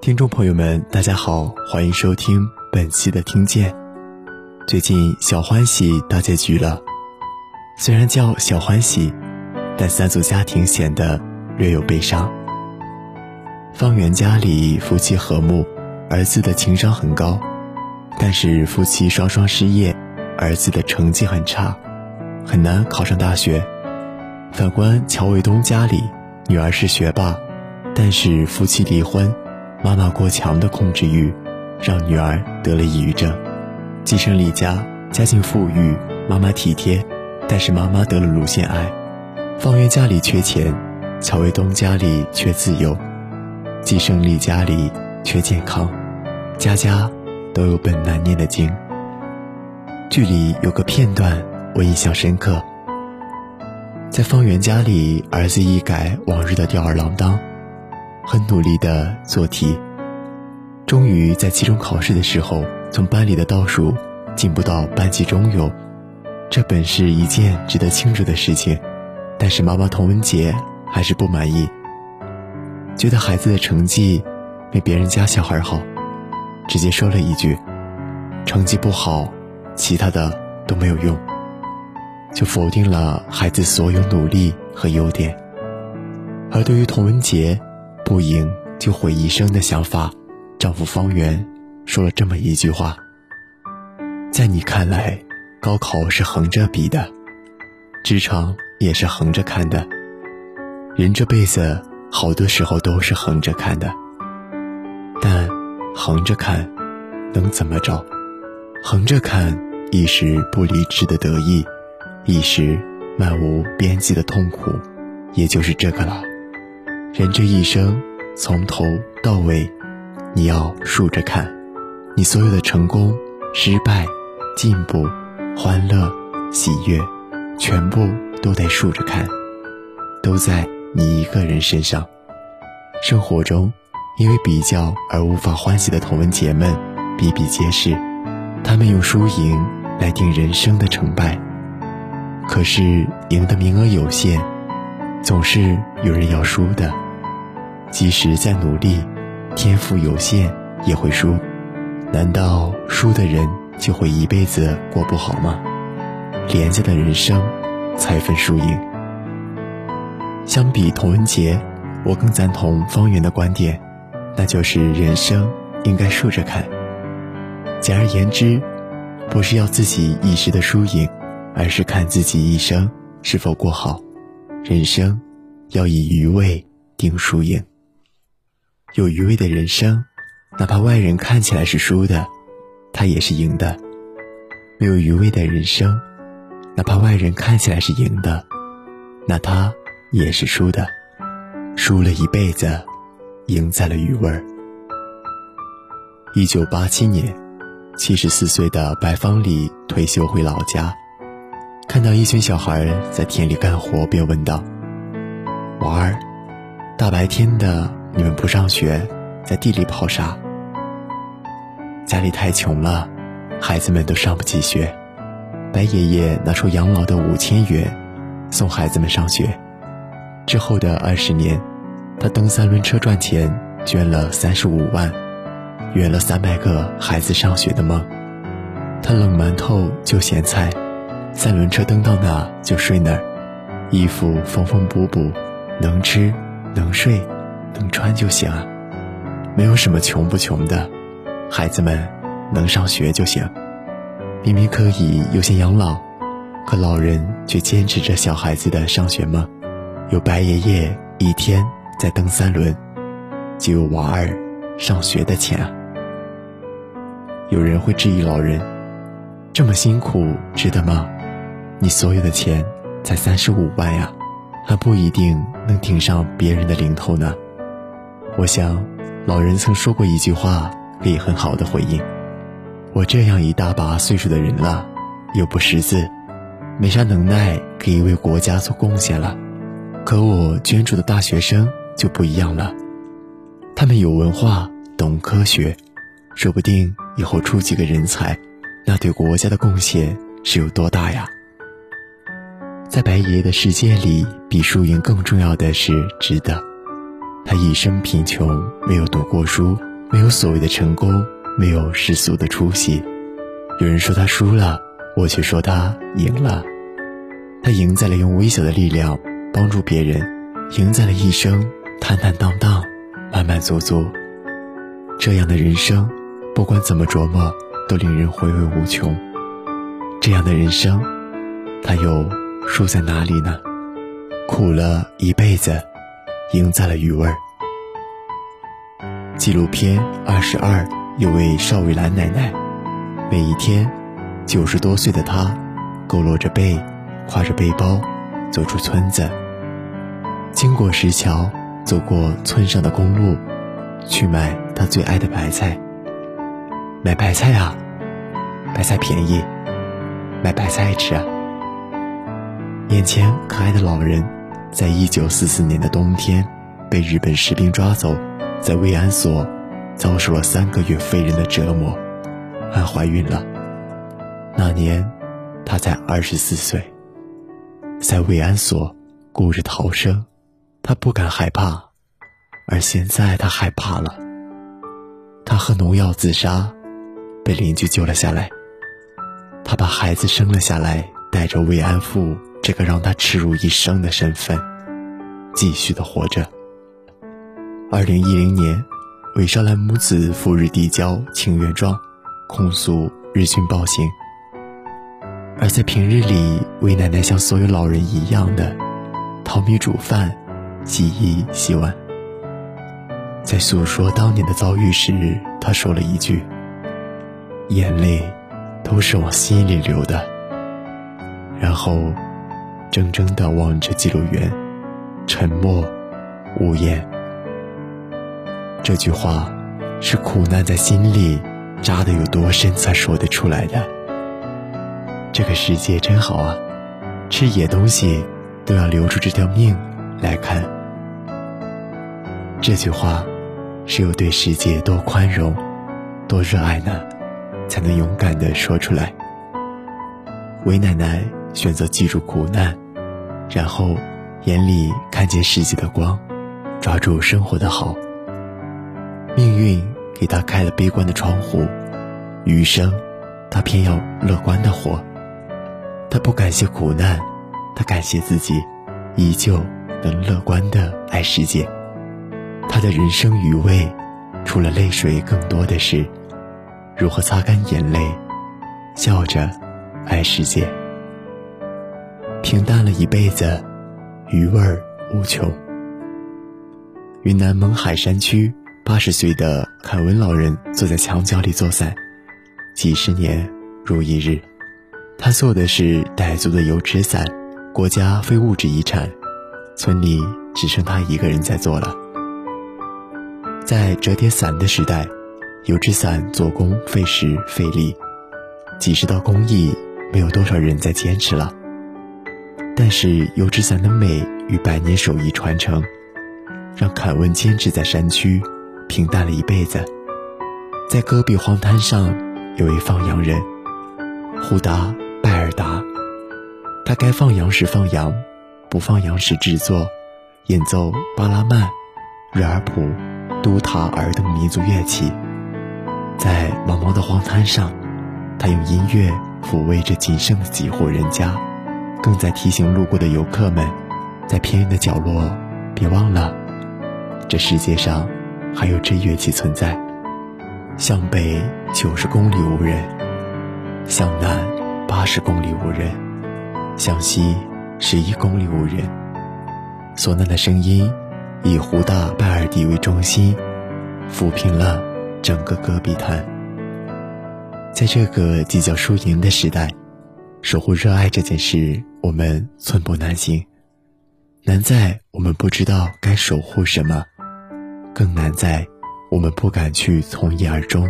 听众朋友们，大家好，欢迎收听本期的听见。最近小欢喜大结局了，虽然叫小欢喜，但三组家庭显得略有悲伤。方圆家里夫妻和睦，儿子的情商很高，但是夫妻双双失业，儿子的成绩很差，很难考上大学。反观乔卫东家里，女儿是学霸，但是夫妻离婚。妈妈过强的控制欲，让女儿得了抑郁症。季胜利家家境富裕，妈妈体贴，但是妈妈得了乳腺癌。方圆家里缺钱，乔卫东家里缺自由，季胜利家里缺健康，家家都有本难念的经。剧里有个片段我印象深刻，在方圆家里，儿子一改往日的吊儿郎当。很努力的做题，终于在期中考试的时候，从班里的倒数进步到班级中游，这本是一件值得庆祝的事情，但是妈妈童文杰还是不满意，觉得孩子的成绩没别人家小孩好，直接说了一句：“成绩不好，其他的都没有用。”就否定了孩子所有努力和优点，而对于童文杰。不赢就毁一生的想法，丈夫方圆说了这么一句话：“在你看来，高考是横着比的，职场也是横着看的。人这辈子好多时候都是横着看的，但横着看能怎么着？横着看，一时不理智的得意，一时漫无边际的痛苦，也就是这个了。”人这一生，从头到尾，你要竖着看，你所有的成功、失败、进步、欢乐、喜悦，全部都得竖着看，都在你一个人身上。生活中，因为比较而无法欢喜的同文姐们比比皆是，他们用输赢来定人生的成败。可是赢的名额有限。总是有人要输的，即使再努力，天赋有限也会输。难道输的人就会一辈子过不好吗？廉价的人生才分输赢。相比童文杰，我更赞同方圆的观点，那就是人生应该竖着看。简而言之，不是要自己一时的输赢，而是看自己一生是否过好。人生要以余味定输赢。有余味的人生，哪怕外人看起来是输的，他也是赢的；没有余味的人生，哪怕外人看起来是赢的，那他也是输的。输了一辈子，赢在了余味儿。一九八七年，七十四岁的白方礼退休回老家。看到一群小孩在田里干活，便问道：“娃儿，大白天的你们不上学，在地里跑啥？”家里太穷了，孩子们都上不起学。白爷爷拿出养老的五千元，送孩子们上学。之后的二十年，他蹬三轮车赚钱，捐了三十五万，圆了三百个孩子上学的梦。他冷馒头就咸菜。三轮车蹬到哪就睡哪儿，衣服缝缝补补，能吃能睡能穿就行啊，没有什么穷不穷的，孩子们能上学就行。明明可以优先养老，可老人却坚持着小孩子的上学梦。有白爷爷一天在蹬三轮，就有娃儿上学的钱。有人会质疑老人，这么辛苦值得吗？你所有的钱才三十五万呀，还不一定能顶上别人的零头呢。我想，老人曾说过一句话，可以很好的回应：我这样一大把岁数的人了，又不识字，没啥能耐可以为国家做贡献了。可我捐助的大学生就不一样了，他们有文化，懂科学，说不定以后出几个人才，那对国家的贡献是有多大呀？在白爷爷的世界里，比输赢更重要的是值得。他一生贫穷，没有读过书，没有所谓的成功，没有世俗的出息。有人说他输了，我却说他赢了。他赢在了用微小的力量帮助别人，赢在了一生坦坦荡荡、满满足足。这样的人生，不管怎么琢磨，都令人回味无穷。这样的人生，他又输在哪里呢？苦了一辈子，赢在了余味儿。纪录片《二十二》有位邵伟兰奶奶，每一天，九十多岁的她，佝偻着背，挎着背包，走出村子，经过石桥，走过村上的公路，去买她最爱的白菜。买白菜啊，白菜便宜，买白菜吃啊。眼前可爱的老人，在一九四四年的冬天，被日本士兵抓走。在慰安所遭受了三个月非人的折磨，还怀孕了。那年，她才二十四岁。在慰安所顾着逃生，她不敢害怕，而现在她害怕了。她喝农药自杀，被邻居救了下来。她把孩子生了下来，带着慰安妇这个让他耻辱一生的身份，继续的活着。二零一零年，韦少兰母子赴日递交请愿状，控诉日军暴行。而在平日里，韦奶奶像所有老人一样的淘米煮饭、洗衣洗碗。在诉说当年的遭遇时，她说了一句：“眼泪都是往心里流的。”然后，怔怔地望着记录员，沉默无言。这句话，是苦难在心里扎得有多深才说得出来的。这个世界真好啊，吃野东西都要留住这条命来看。这句话，是有对世界多宽容、多热爱呢，才能勇敢地说出来。韦奶奶选择记住苦难，然后眼里看见世界的光，抓住生活的好。命运给他开了悲观的窗户，余生，他偏要乐观的活。他不感谢苦难，他感谢自己，依旧能乐观的爱世界。他的人生余味，除了泪水，更多的是如何擦干眼泪，笑着爱世界。平淡了一辈子，余味无穷。云南勐海山区。八十岁的凯文老人坐在墙角里做伞，几十年如一日。他做的是傣族的油纸伞，国家非物质遗产，村里只剩他一个人在做了。在折叠伞的时代，油纸伞做工费时费力，几十道工艺，没有多少人在坚持了。但是油纸伞的美与百年手艺传承，让凯文坚持在山区。平淡了一辈子，在戈壁荒滩上，有位放羊人，胡达拜尔达。他该放羊时放羊，不放羊时制作、演奏巴拉曼、瑞尔普、都塔尔等民族乐器。在茫茫的荒滩上，他用音乐抚慰着仅剩的几户人家，更在提醒路过的游客们，在偏远的角落，别忘了，这世界上。还有这乐器存在。向北九十公里无人，向南八十公里无人，向西十一公里无人。唢呐的声音以胡大拜尔迪为中心，抚平了整个戈壁滩。在这个计较输赢的时代，守护热爱这件事，我们寸步难行。难在我们不知道该守护什么。更难在，我们不敢去从一而终，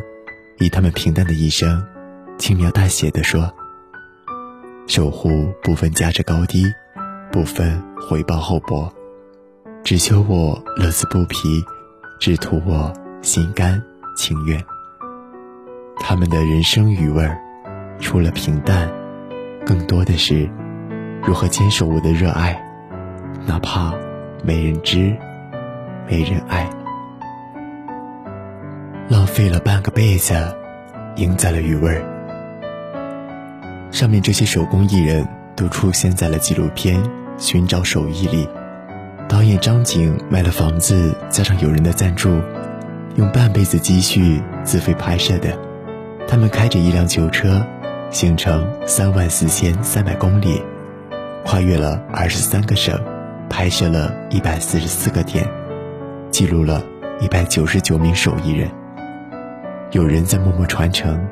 以他们平淡的一生，轻描淡写的说：“守护不分价值高低，不分回报厚薄，只求我乐此不疲，只图我心甘情愿。”他们的人生余味儿，除了平淡，更多的是如何坚守我的热爱，哪怕没人知，没人爱。浪费了半个辈子，赢在了余味儿。上面这些手工艺人都出现在了纪录片《寻找手艺》里。导演张景卖了房子，加上友人的赞助，用半辈子积蓄自费拍摄的。他们开着一辆旧车，行程三万四千三百公里，跨越了二十三个省，拍摄了一百四十四个点，记录了一百九十九名手艺人。有人在默默传承，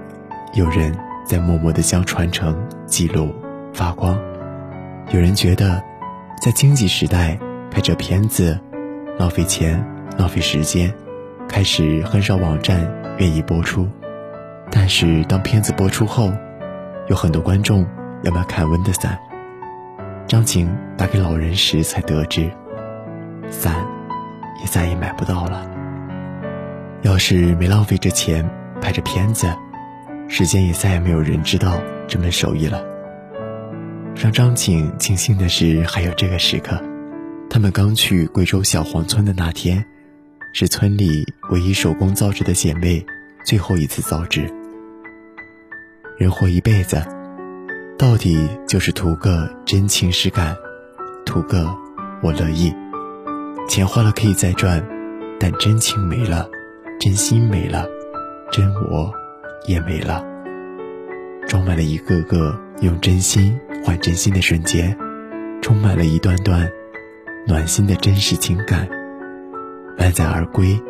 有人在默默的将传承记录发光。有人觉得，在经济时代拍这片子，浪费钱、浪费时间，开始很少网站愿意播出。但是当片子播出后，有很多观众要买凯文的伞。张景打给老人时才得知，伞也再也买不到了。要是没浪费这钱拍这片子，世间也再也没有人知道这门手艺了。让张景庆幸的是，还有这个时刻。他们刚去贵州小黄村的那天，是村里唯一手工造纸的姐妹最后一次造纸。人活一辈子，到底就是图个真情实感，图个我乐意。钱花了可以再赚，但真情没了。真心没了，真我也没了。装满了一个个用真心换真心的瞬间，充满了一段段暖心的真实情感。满载而归，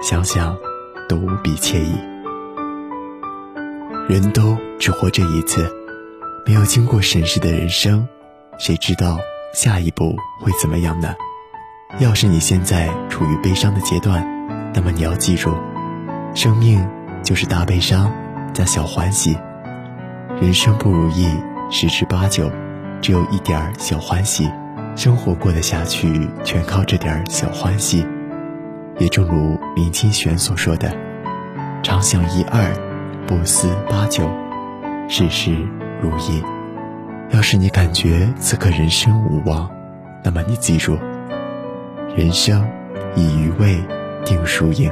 想想都无比惬意。人都只活这一次，没有经过审视的人生，谁知道下一步会怎么样呢？要是你现在处于悲伤的阶段，那么你要记住，生命就是大悲伤加小欢喜。人生不如意十之八九，只有一点小欢喜，生活过得下去全靠这点小欢喜。也正如林清玄所说的：“常想一二，不思八九，事事如意。”要是你感觉此刻人生无望，那么你记住，人生以余味。定输赢，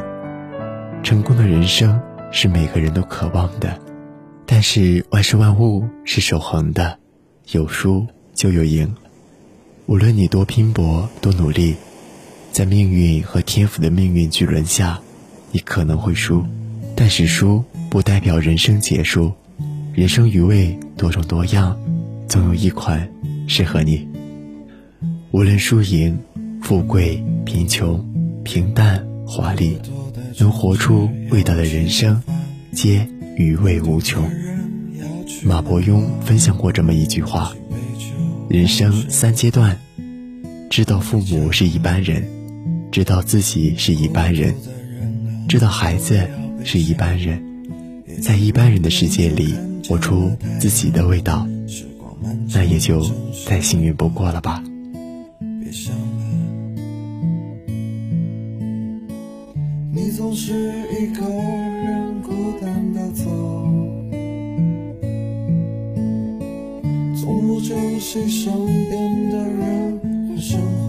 成功的人生是每个人都渴望的，但是万事万物是守恒的，有输就有赢。无论你多拼搏多努力，在命运和天赋的命运巨轮下，你可能会输，但是输不代表人生结束。人生余味多种多样，总有一款适合你。无论输赢、富贵贫穷、平淡。华丽，能活出味道的人生，皆余味无穷。马伯庸分享过这么一句话：人生三阶段，知道父母是一般人，知道自己是一般人，知道孩子是一般人，在一般人的世界里活出自己的味道，那也就再幸运不过了吧。你总是一个人孤单的走，从不珍惜身边的人和生活。